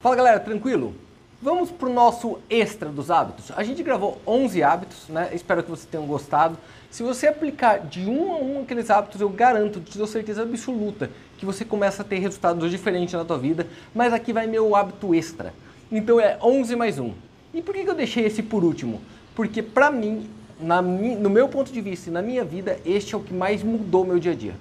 Fala galera, tranquilo? Vamos para o nosso extra dos hábitos. A gente gravou 11 hábitos, né? Espero que vocês tenham gostado. Se você aplicar de um a um aqueles hábitos, eu garanto, te dou certeza absoluta, que você começa a ter resultados diferentes na tua vida. Mas aqui vai meu hábito extra. Então é 11 mais 1. E por que eu deixei esse por último? Porque para mim, na, no meu ponto de vista e na minha vida, este é o que mais mudou meu dia a dia.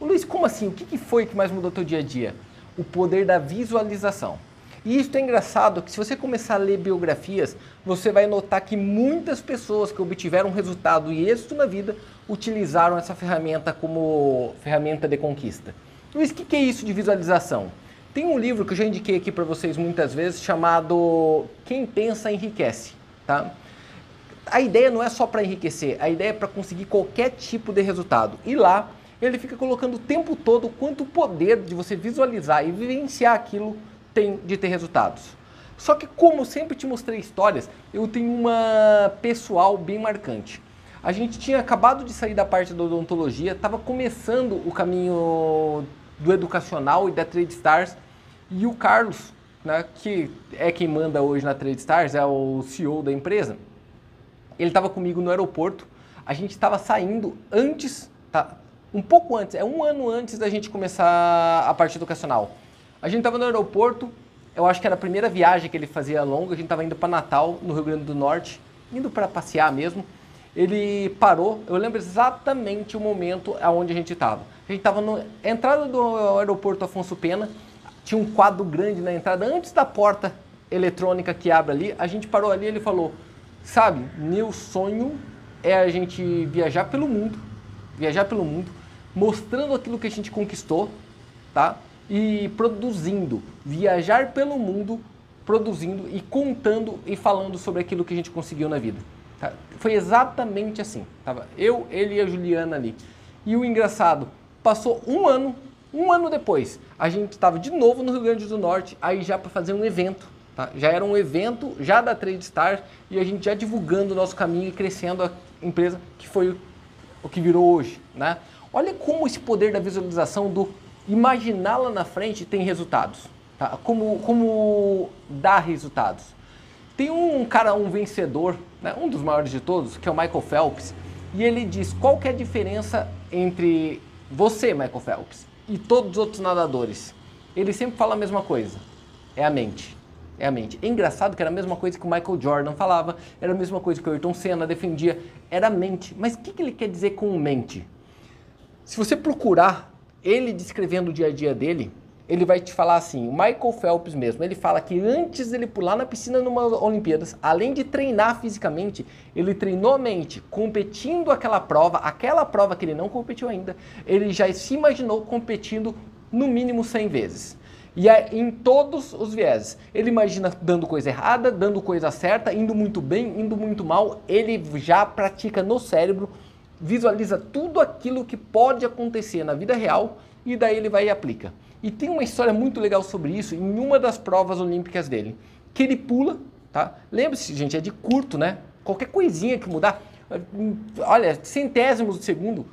Ô Luiz, como assim? O que foi que mais mudou teu dia a dia? O poder da visualização. E isso é engraçado que se você começar a ler biografias, você vai notar que muitas pessoas que obtiveram resultado e êxito na vida utilizaram essa ferramenta como ferramenta de conquista. Luiz, o que é isso de visualização? Tem um livro que eu já indiquei aqui para vocês muitas vezes chamado Quem Pensa Enriquece, tá? A ideia não é só para enriquecer, a ideia é para conseguir qualquer tipo de resultado. E lá ele fica colocando o tempo todo o quanto poder de você visualizar e vivenciar aquilo tem de ter resultados. Só que como sempre te mostrei histórias, eu tenho uma pessoal bem marcante. A gente tinha acabado de sair da parte da odontologia, estava começando o caminho do educacional e da Trade Stars, e o Carlos, né, que é quem manda hoje na Trade Stars, é o CEO da empresa, ele estava comigo no aeroporto, a gente estava saindo antes, tá, um pouco antes, é um ano antes da gente começar a parte educacional. A gente estava no aeroporto, eu acho que era a primeira viagem que ele fazia longa, a gente estava indo para Natal, no Rio Grande do Norte, indo para passear mesmo. Ele parou, eu lembro exatamente o momento aonde a gente estava. A gente estava na entrada do aeroporto Afonso Pena, tinha um quadro grande na entrada, antes da porta eletrônica que abre ali, a gente parou ali e ele falou, sabe, meu sonho é a gente viajar pelo mundo, viajar pelo mundo, mostrando aquilo que a gente conquistou, tá? E produzindo, viajar pelo mundo, produzindo e contando e falando sobre aquilo que a gente conseguiu na vida. Tá? Foi exatamente assim. Tava eu, ele e a Juliana ali. E o engraçado, passou um ano, um ano depois, a gente estava de novo no Rio Grande do Norte, aí já para fazer um evento. Tá? Já era um evento já da Trade Stars e a gente já divulgando o nosso caminho e crescendo a empresa que foi o que virou hoje. Né? Olha como esse poder da visualização do imaginar lá na frente tem resultados. Tá? Como, como dar resultados. Tem um cara, um vencedor, né? um dos maiores de todos, que é o Michael Phelps, e ele diz qual é a diferença entre você, Michael Phelps, e todos os outros nadadores. Ele sempre fala a mesma coisa, é a mente. É a mente. É engraçado que era a mesma coisa que o Michael Jordan falava, era a mesma coisa que o Ayrton Senna defendia, era a mente. Mas o que, que ele quer dizer com mente? Se você procurar ele descrevendo o dia a dia dele, ele vai te falar assim, o Michael Phelps mesmo, ele fala que antes dele pular na piscina numa Olimpíadas, além de treinar fisicamente, ele treinou a mente, competindo aquela prova, aquela prova que ele não competiu ainda, ele já se imaginou competindo no mínimo 100 vezes. E é em todos os vieses. Ele imagina dando coisa errada, dando coisa certa, indo muito bem, indo muito mal, ele já pratica no cérebro visualiza tudo aquilo que pode acontecer na vida real e daí ele vai e aplica. E tem uma história muito legal sobre isso em uma das provas olímpicas dele, que ele pula, tá? Lembre-se, gente, é de curto, né? Qualquer coisinha que mudar, olha, centésimos de segundo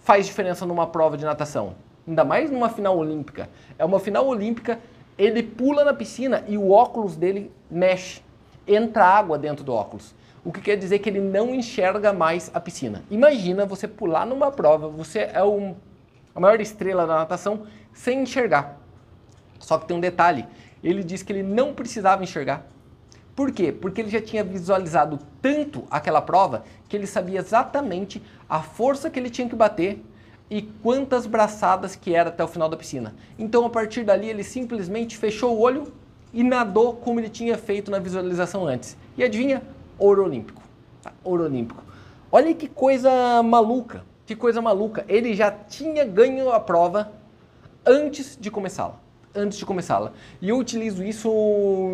faz diferença numa prova de natação. Ainda mais numa final olímpica. É uma final olímpica, ele pula na piscina e o óculos dele mexe. Entra água dentro do óculos o que quer dizer que ele não enxerga mais a piscina. Imagina você pular numa prova, você é um, a maior estrela da natação sem enxergar. Só que tem um detalhe, ele disse que ele não precisava enxergar. Por quê? Porque ele já tinha visualizado tanto aquela prova que ele sabia exatamente a força que ele tinha que bater e quantas braçadas que era até o final da piscina. Então, a partir dali, ele simplesmente fechou o olho e nadou como ele tinha feito na visualização antes. E adivinha? Ouro olímpico. Tá? Ouro olímpico. Olha que coisa maluca, que coisa maluca. Ele já tinha ganho a prova antes de começá-la. Antes de começá-la. E eu utilizo isso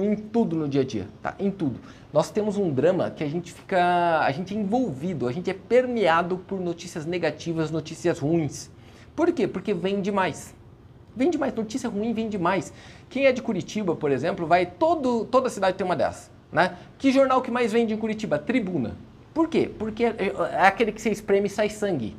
em tudo no dia a dia, tá? Em tudo. Nós temos um drama que a gente fica, a gente é envolvido, a gente é permeado por notícias negativas, notícias ruins. Por quê? Porque vem demais. Vem demais, notícia ruim vem demais. Quem é de Curitiba, por exemplo, vai todo toda cidade tem uma dessas. Né? Que jornal que mais vende em Curitiba? Tribuna. Por quê? Porque é, é aquele que você espreme e sai sangue.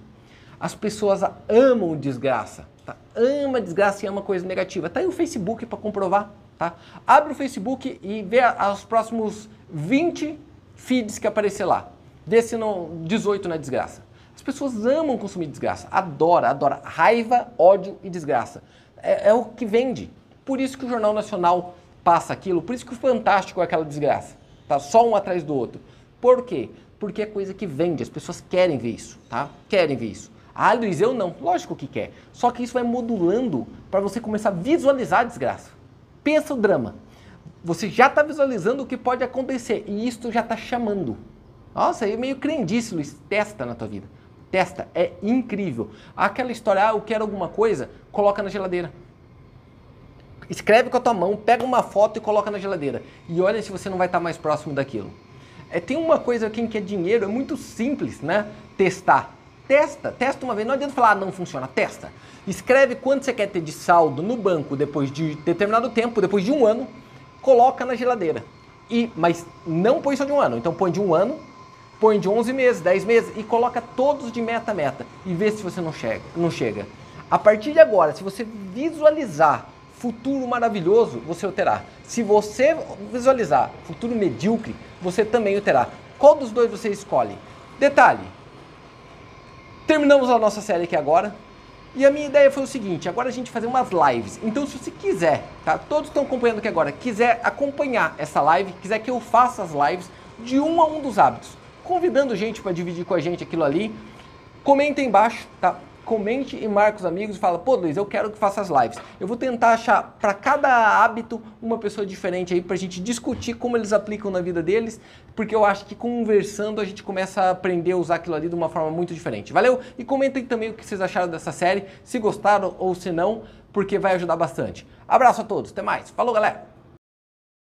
As pessoas amam desgraça. Tá? Ama desgraça e ama coisa negativa. Tá aí o Facebook para comprovar. tá? Abre o Facebook e vê os próximos 20 feeds que aparecer lá. Vê se não 18 na desgraça. As pessoas amam consumir desgraça, adora, adora. Raiva, ódio e desgraça. É, é o que vende. Por isso que o Jornal Nacional passa aquilo, por isso que o Fantástico é aquela desgraça. Tá só um atrás do outro. Por quê? Porque é coisa que vende, as pessoas querem ver isso, tá? Querem ver isso. Ah, Luiz, eu não. Lógico que quer. Só que isso vai modulando para você começar a visualizar a desgraça. Pensa o drama. Você já está visualizando o que pode acontecer e isto já está chamando. Nossa, é meio crendice, Luiz. Testa na tua vida. Testa. É incrível. Aquela história, ah, eu quero alguma coisa, coloca na geladeira. Escreve com a tua mão, pega uma foto e coloca na geladeira. E olha se você não vai estar tá mais próximo daquilo. É, tem uma coisa, quem quer dinheiro, é muito simples, né? Testar. Testa, testa uma vez. Não adianta falar, ah, não funciona, testa. Escreve quanto você quer ter de saldo no banco depois de determinado tempo, depois de um ano, coloca na geladeira. E, mas não põe só de um ano. Então põe de um ano, põe de 11 meses, 10 meses e coloca todos de meta a meta e vê se você não chega. Não chega. A partir de agora, se você visualizar futuro maravilhoso, você o terá. Se você visualizar futuro medíocre, você também o terá. Qual dos dois você escolhe? Detalhe, Terminamos a nossa série aqui agora. E a minha ideia foi o seguinte, agora a gente fazer umas lives. Então se você quiser, tá? Todos estão acompanhando aqui agora, quiser acompanhar essa live, quiser que eu faça as lives de um a um dos hábitos, convidando gente para dividir com a gente aquilo ali, comenta embaixo, tá? Comente e marque os amigos e fala, pô Luiz, eu quero que faça as lives. Eu vou tentar achar para cada hábito uma pessoa diferente aí para a gente discutir como eles aplicam na vida deles, porque eu acho que conversando a gente começa a aprender a usar aquilo ali de uma forma muito diferente. Valeu? E comentem também o que vocês acharam dessa série, se gostaram ou se não, porque vai ajudar bastante. Abraço a todos, até mais. Falou galera!